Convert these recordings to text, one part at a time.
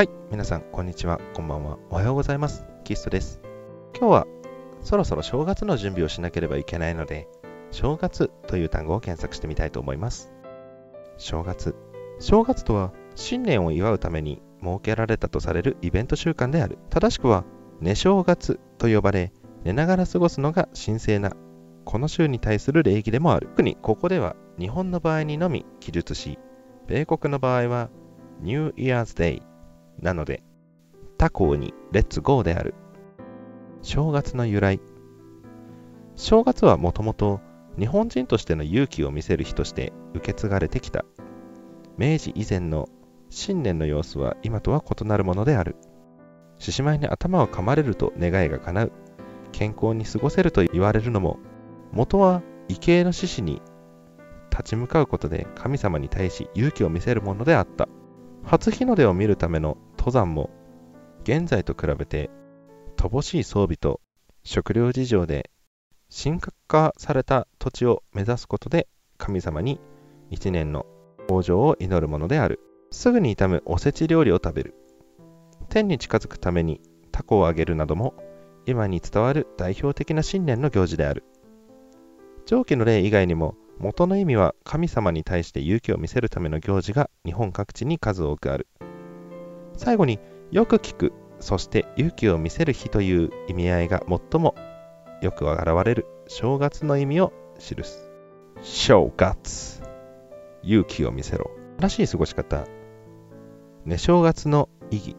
はい、皆さん、こんにちは、こんばんは、おはようございます。キストです。今日は、そろそろ正月の準備をしなければいけないので、正月という単語を検索してみたいと思います。正月。正月とは、新年を祝うために設けられたとされるイベント習慣である。正しくは、寝正月と呼ばれ、寝ながら過ごすのが神聖な、この週に対する礼儀でもある。特にここでは、日本の場合にのみ記述し、米国の場合は、New Year's Day なので、他校にレッツゴーである。正月の由来。正月はもともと日本人としての勇気を見せる日として受け継がれてきた。明治以前の新年の様子は今とは異なるものである。獅子舞に頭を噛まれると願いが叶う。健康に過ごせると言われるのも、元は畏敬の獅子に立ち向かうことで神様に対し勇気を見せるものであった。初日の出を見るための登山も現在と比べて乏しい装備と食料事情で神格化された土地を目指すことで神様に一年の向上を祈るものである。すぐに傷むおせち料理を食べる。天に近づくためにタコをあげるなども今に伝わる代表的な新年の行事である。上記の例以外にも元の意味は神様に対して勇気を見せるための行事が日本各地に数多くある。最後によく聞くそして勇気を見せる日という意味合いが最もよく現れる正月の意味を記す正月。勇気を見せろ。正しい過ごし方。寝正月の意義。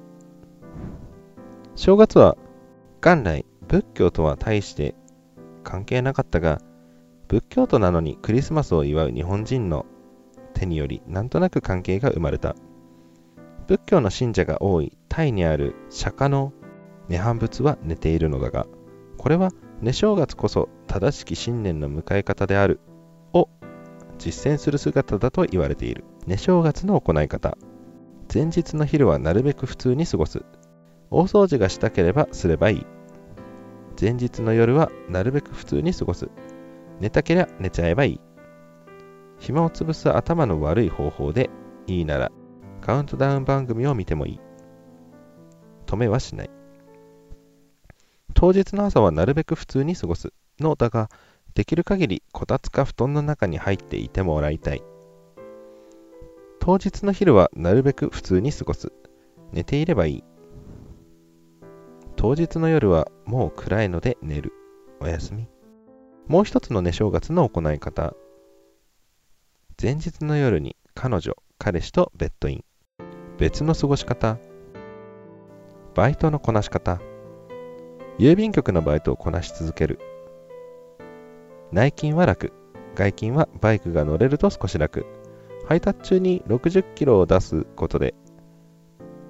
正月は元来仏教とは大して関係なかったが仏教徒なのにクリスマスを祝う日本人の手によりなんとなく関係が生まれた。仏教の信者が多いタイにある釈迦の涅槃仏は寝ているのだがこれは寝正月こそ正しき新年の迎え方である。を実践する姿だと言われている。寝正月の行い方前日の昼はなるべく普通に過ごす。大掃除がしたければすればいい。前日の夜はなるべく普通に過ごす。寝たけりゃ寝ちゃえばいい。暇を潰す頭の悪い方法でいいならカウントダウン番組を見てもいい。止めはしない。当日の朝はなるべく普通に過ごすのだができる限りこたつか布団の中に入っていてもらいたい。当日の昼はなるべく普通に過ごす。寝ていればいい。当日の夜はもう暗いので寝る。おやすみ。もう一つの寝正月の行い方。前日の夜に彼女彼氏とベッドイン。別の過ごし方。バイトのこなし方。郵便局のバイトをこなし続ける。内勤は楽。外勤はバイクが乗れると少し楽。配達中に60キロを出すことで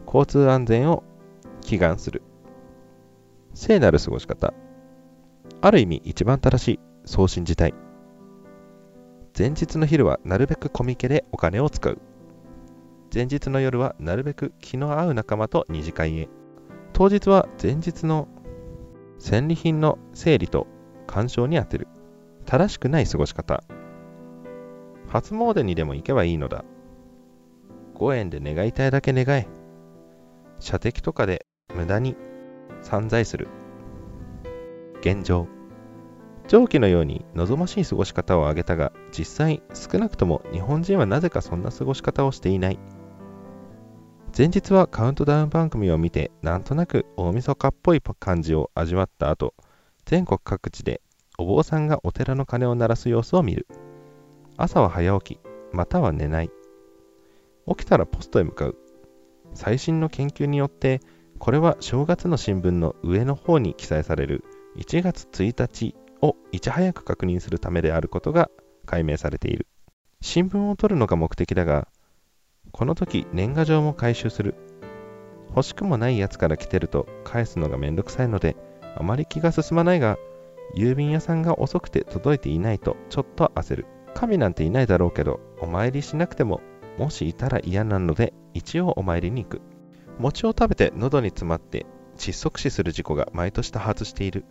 交通安全を祈願する。聖なる過ごし方。ある意味一番正しいそう信じたい前日の昼はなるべくコミケでお金を使う。前日の夜はなるべく気の合う仲間と二次会へ。当日は前日の戦利品の整理と鑑賞に充てる。正しくない過ごし方。初詣にでも行けばいいのだ。5円で願いたいだけ願え。射的とかで無駄に散財する。現状。上記のように望ましい過ごし方を挙げたが実際少なくとも日本人はなぜかそんな過ごし方をしていない。前日はカウントダウン番組を見てなんとなく大晦日っぽい感じを味わった後全国各地でお坊さんがお寺の鐘を鳴らす様子を見る。朝は早起きまたは寝ない。起きたらポストへ向かう。最新の研究によってこれは正月の新聞の上の方に記載される。1月1日をいち早く確認するためであることが解明されている。新聞を取るのが目的だがこの時年賀状も回収する。欲しくもないやつから来てると返すのがめんどくさいのであまり気が進まないが郵便屋さんが遅くて届いていないとちょっと焦る。神なんていないだろうけどお参りしなくてももしいたら嫌なので一応お参りに行く。餅を食べて喉に詰まって窒息死する事故が毎年多発している。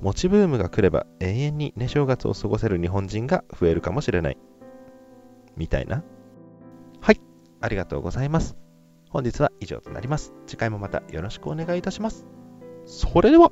餅ブームが来れば永遠に寝正月を過ごせる日本人が増えるかもしれない。みたいな。ありがとうございます本日は以上となります。次回もまたよろしくお願いいたします。それでは。